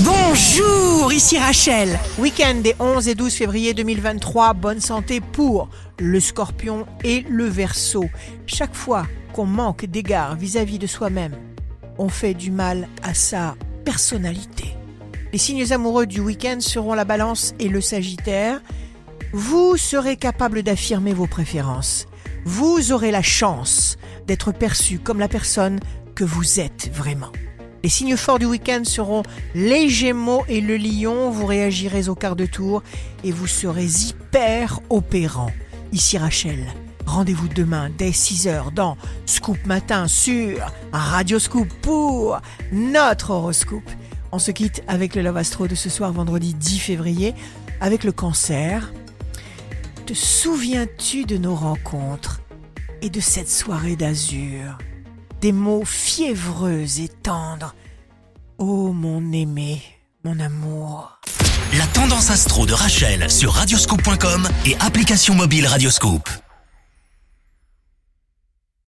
Bonjour, ici Rachel. Week-end des 11 et 12 février 2023. Bonne santé pour le scorpion et le verso. Chaque fois qu'on manque d'égard vis-à-vis de soi-même, on fait du mal à sa personnalité. Les signes amoureux du week-end seront la balance et le sagittaire. Vous serez capable d'affirmer vos préférences. Vous aurez la chance d'être perçu comme la personne que vous êtes vraiment. Les signes forts du week-end seront les Gémeaux et le Lion. Vous réagirez au quart de tour et vous serez hyper opérant. Ici Rachel. Rendez-vous demain dès 6h dans Scoop Matin sur Radio Scoop pour notre horoscope. On se quitte avec le Love Astro de ce soir vendredi 10 février avec le cancer. Te souviens-tu de nos rencontres et de cette soirée d'azur? Des mots fiévreux et tendres. Oh mon aimé, mon amour. La tendance astro de Rachel sur radioscope.com et application mobile Radioscope.